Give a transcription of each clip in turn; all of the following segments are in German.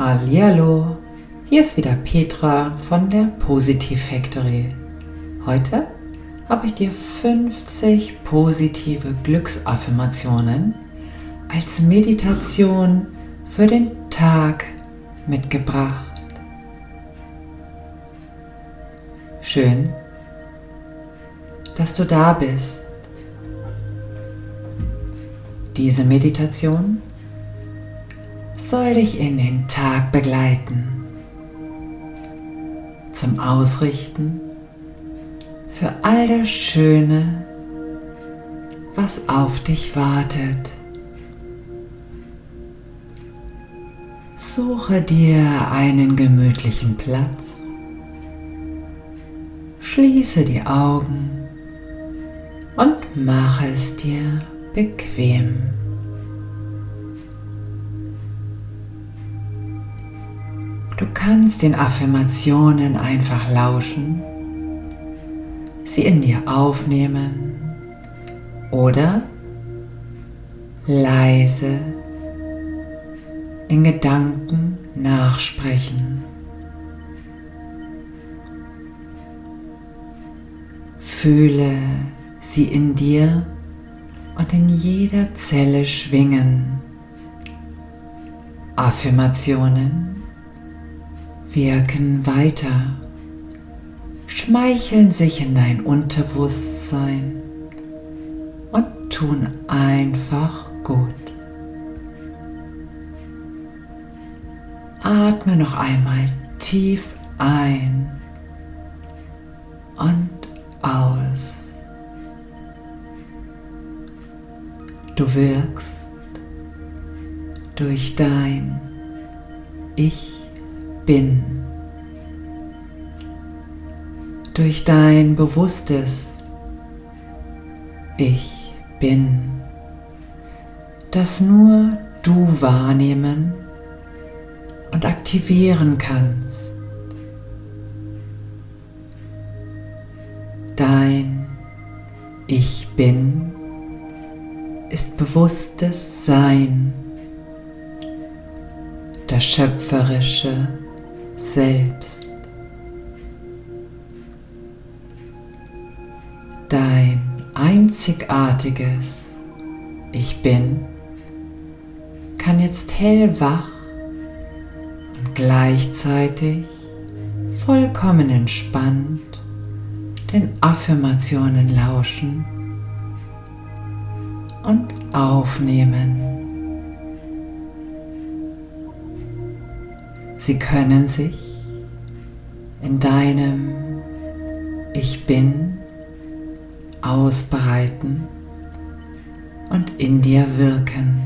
Hallihallo, hier ist wieder Petra von der Positive Factory. Heute habe ich dir 50 positive Glücksaffirmationen als Meditation für den Tag mitgebracht. Schön, dass du da bist. Diese Meditation soll dich in den Tag begleiten, zum Ausrichten für all das Schöne, was auf dich wartet. Suche dir einen gemütlichen Platz, schließe die Augen und mache es dir bequem. Kannst den Affirmationen einfach lauschen, sie in dir aufnehmen oder leise in Gedanken nachsprechen. Fühle sie in dir und in jeder Zelle schwingen. Affirmationen wirken weiter, schmeicheln sich in dein Unterbewusstsein und tun einfach gut. Atme noch einmal tief ein und aus. Du wirkst durch dein Ich bin. Durch dein bewusstes Ich bin, das nur du wahrnehmen und aktivieren kannst. Dein Ich bin ist bewusstes Sein, das schöpferische selbst. Dein einzigartiges Ich bin kann jetzt hellwach und gleichzeitig vollkommen entspannt den Affirmationen lauschen und aufnehmen. Sie können sich in deinem Ich bin ausbreiten und in dir wirken.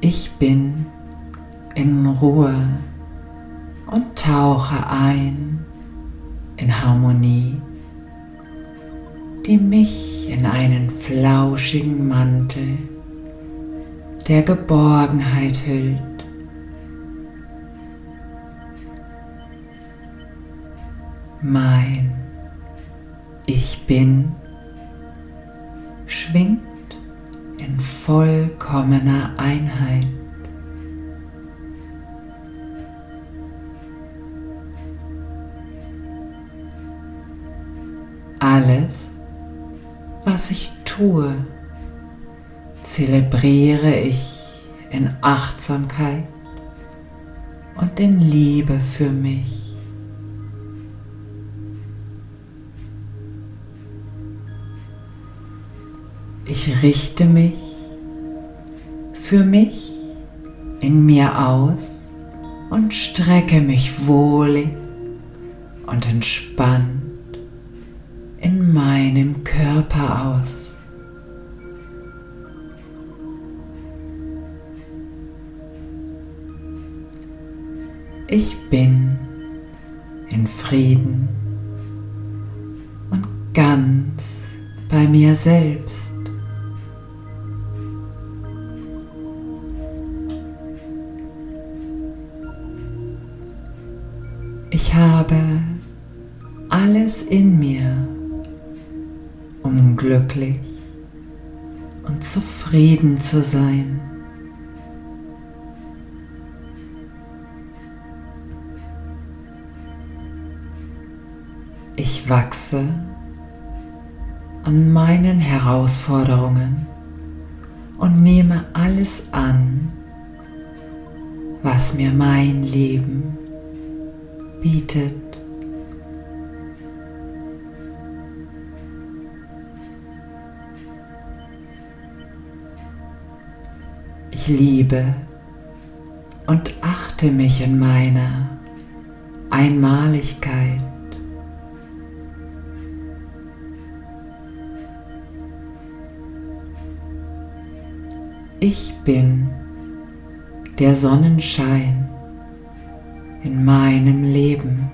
Ich bin in Ruhe und tauche ein in Harmonie, die mich in einen flauschigen Mantel der Geborgenheit hüllt. Mein Ich bin schwingt in vollkommener Einheit. Zelebriere ich in Achtsamkeit und in Liebe für mich. Ich richte mich für mich in mir aus und strecke mich wohlig und entspannt in meinem Körper aus. Ich bin in Frieden und ganz bei mir selbst. Ich habe alles in mir, um glücklich und zufrieden zu sein. Ich wachse an meinen Herausforderungen und nehme alles an, was mir mein Leben bietet. Ich liebe und achte mich in meiner Einmaligkeit. Ich bin der Sonnenschein in meinem Leben.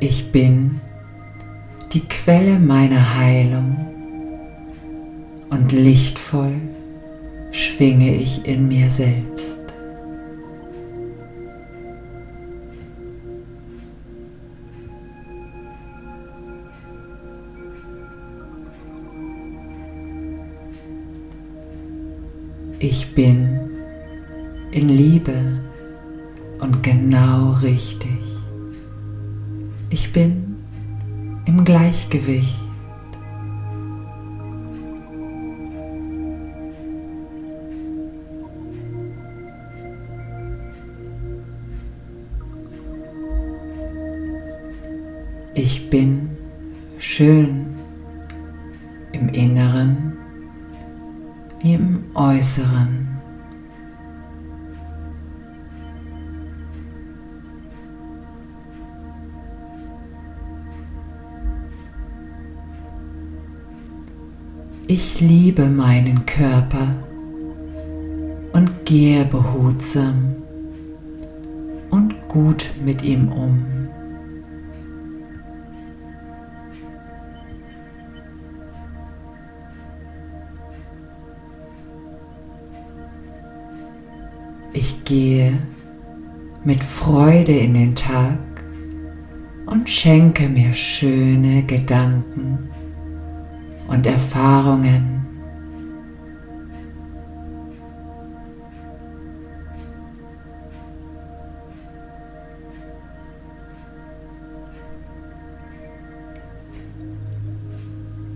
Ich bin die Quelle meiner Heilung und lichtvoll schwinge ich in mir selbst. Ich bin in Liebe und genau richtig. Ich bin im Gleichgewicht. Ich bin schön Äußeren. Ich liebe meinen Körper und gehe behutsam und gut mit ihm um. Ich gehe mit Freude in den Tag und schenke mir schöne Gedanken und Erfahrungen.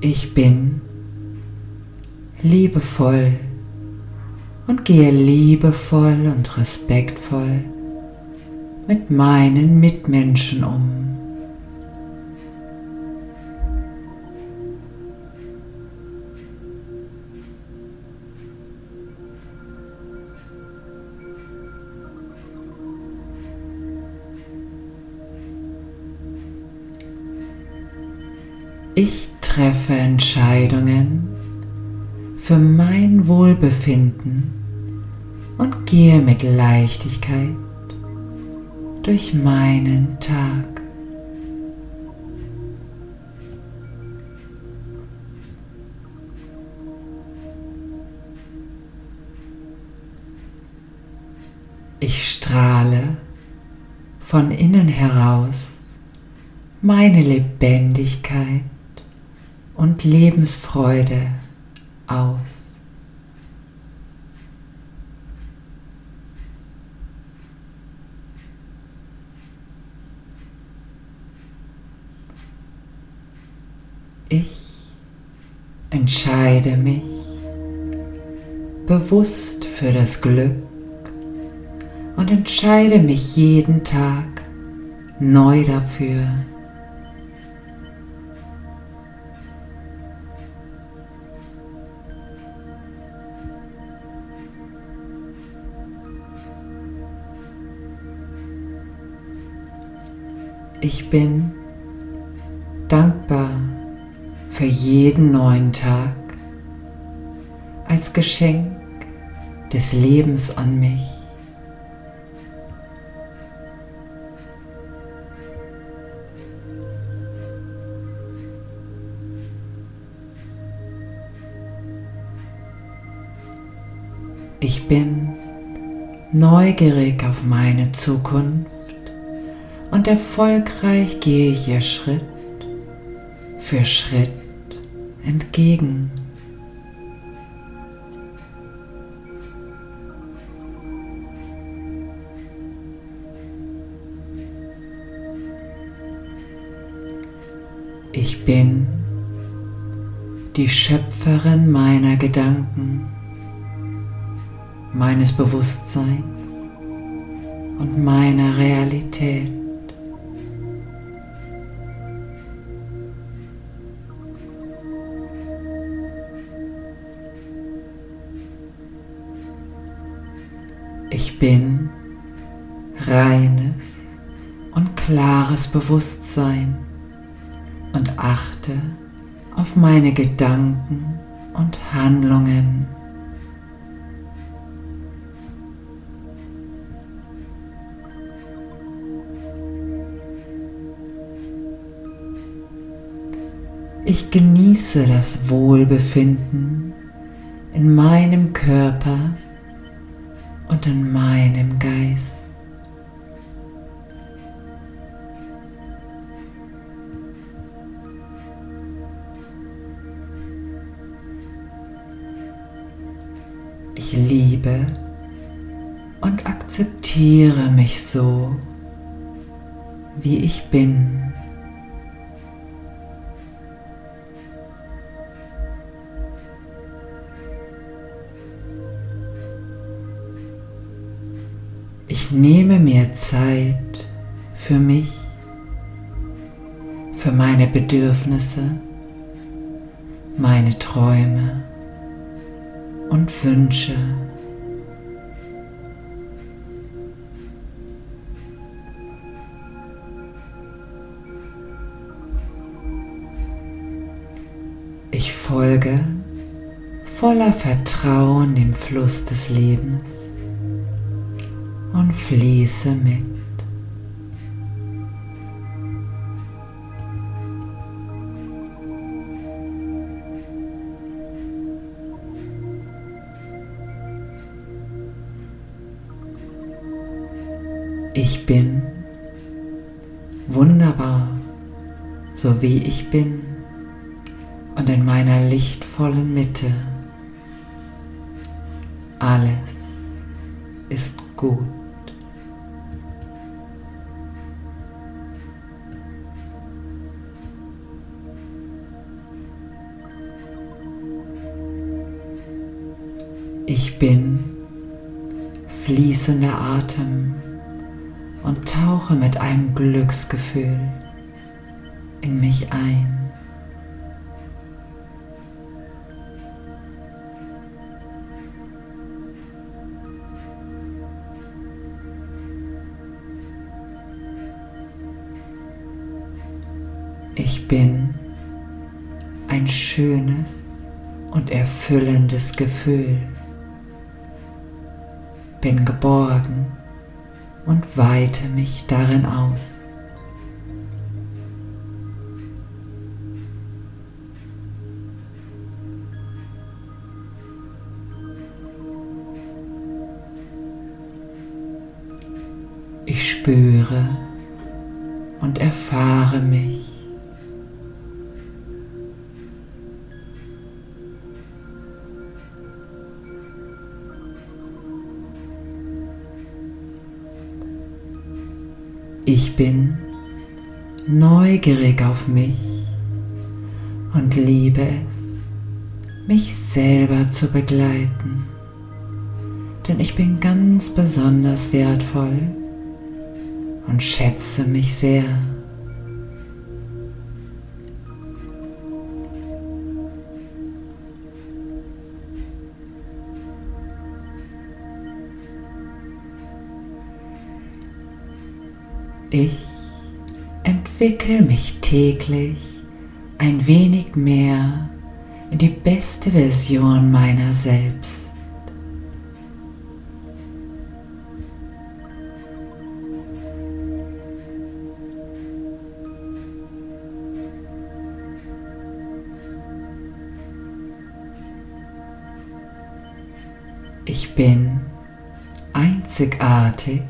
Ich bin liebevoll und gehe liebevoll und respektvoll mit meinen Mitmenschen um. Ich treffe Entscheidungen für mein Wohlbefinden und gehe mit Leichtigkeit durch meinen Tag. Ich strahle von innen heraus meine Lebendigkeit und Lebensfreude aus. Ich entscheide mich bewusst für das Glück und entscheide mich jeden Tag neu dafür, Ich bin dankbar für jeden neuen Tag als Geschenk des Lebens an mich. Ich bin neugierig auf meine Zukunft und erfolgreich gehe ich ihr Schritt für Schritt entgegen. Ich bin die Schöpferin meiner Gedanken, meines Bewusstseins und meiner Realität. Bin reines und klares Bewusstsein und achte auf meine Gedanken und Handlungen. Ich genieße das Wohlbefinden in meinem Körper und in meinem Geist. Ich liebe und akzeptiere mich so, wie ich bin. Ich nehme mir Zeit für mich, für meine Bedürfnisse, meine Träume und Wünsche. Ich folge voller Vertrauen dem Fluss des Lebens und fließe mit. Ich bin wunderbar, so wie ich bin und in meiner lichtvollen Mitte. Alles ist gut. Ich bin fließender Atem und tauche mit einem Glücksgefühl in mich ein. Ich bin ein schönes und erfüllendes Gefühl. Bin geborgen und weite mich darin aus. Ich spüre und erfahre mich. Ich bin neugierig auf mich und liebe es, mich selber zu begleiten, denn ich bin ganz besonders wertvoll und schätze mich sehr. Ich entwickle mich täglich ein wenig mehr in die beste Version meiner selbst. Ich bin ein einzigartig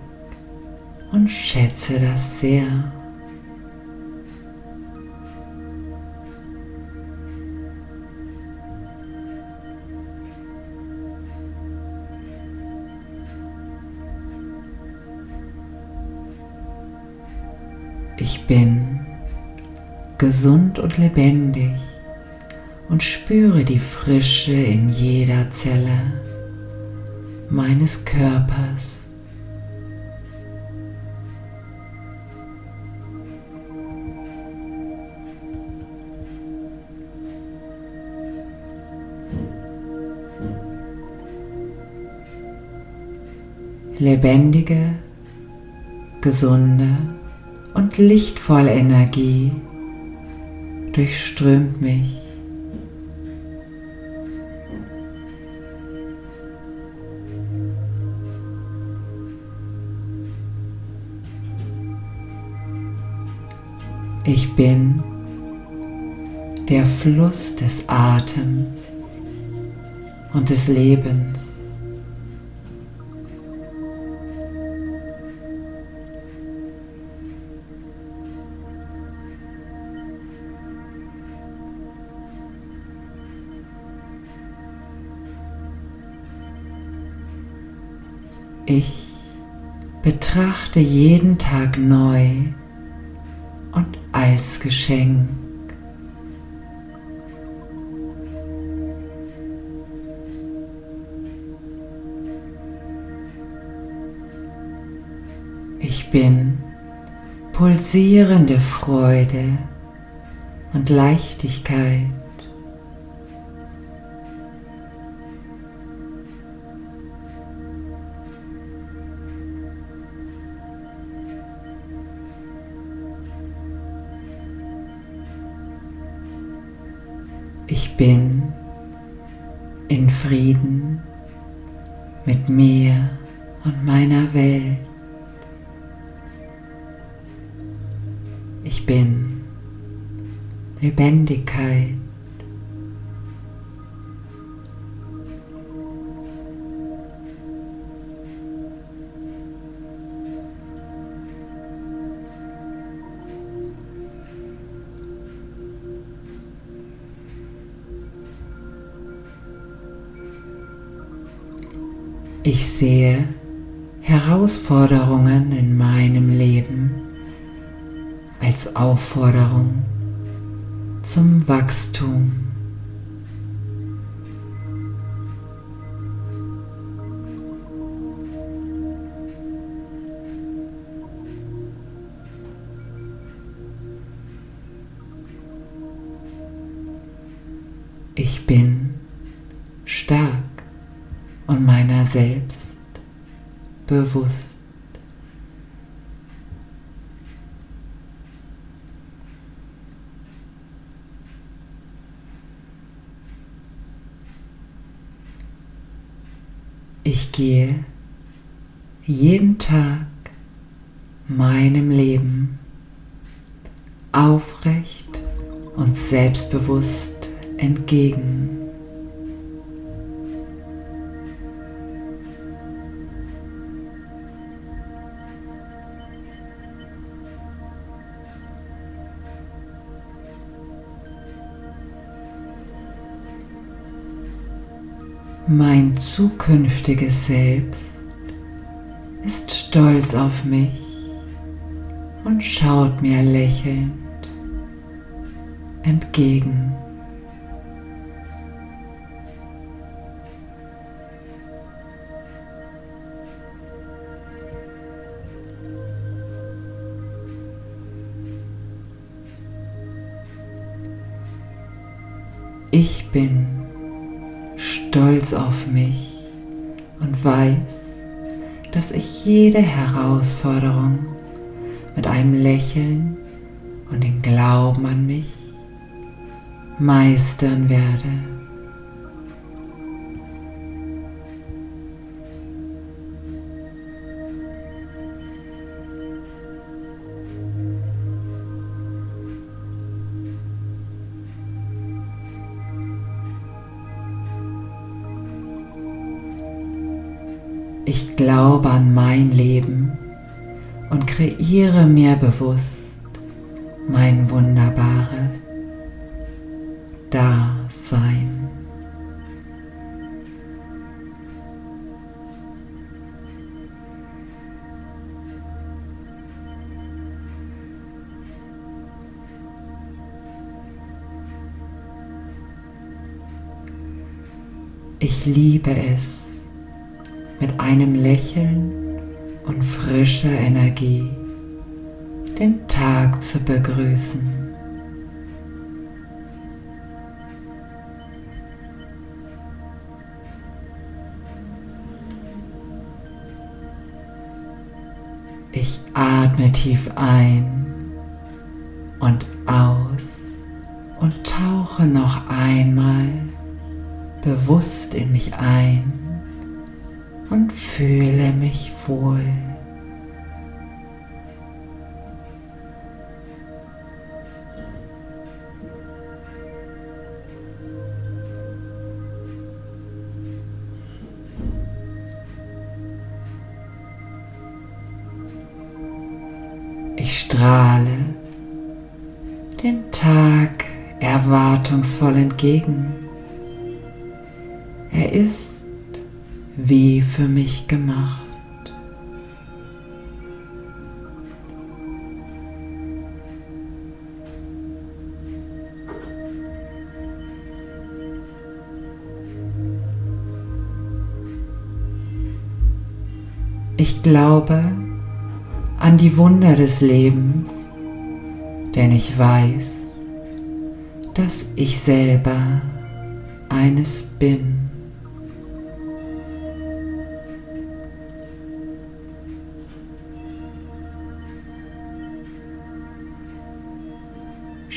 schätze das sehr. Ich bin gesund und lebendig und spüre die Frische in jeder Zelle meines Körpers. Lebendige, gesunde und lichtvolle Energie durchströmt mich. Ich bin der Fluss des Atems und des Lebens. Ich betrachte jeden Tag neu und als Geschenk. Ich bin pulsierende Freude und Leichtigkeit. Bin in Frieden mit mir und meiner Welt. Ich bin Lebendigkeit. Ich sehe Herausforderungen in meinem Leben als Aufforderung zum Wachstum. Ich bin bewusst. Ich gehe jeden Tag meinem Leben aufrecht und selbstbewusst entgegen. Mein zukünftiges Selbst ist stolz auf mich und schaut mir lächelnd entgegen. Stolz auf mich und weiß, dass ich jede Herausforderung mit einem Lächeln und dem Glauben an mich meistern werde. Glaube an mein Leben und kreiere mir bewusst mein wunderbares Dasein. Ich liebe es, einem Lächeln und frischer Energie den Tag zu begrüßen. Ich atme tief ein und aus und tauche noch einmal bewusst in mich ein und fühle mich wohl. Ich strahle dem Tag erwartungsvoll entgegen. Er ist wie für mich gemacht. Ich glaube an die Wunder des Lebens, denn ich weiß, dass ich selber eines bin.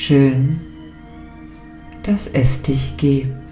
Schön, dass es dich gibt.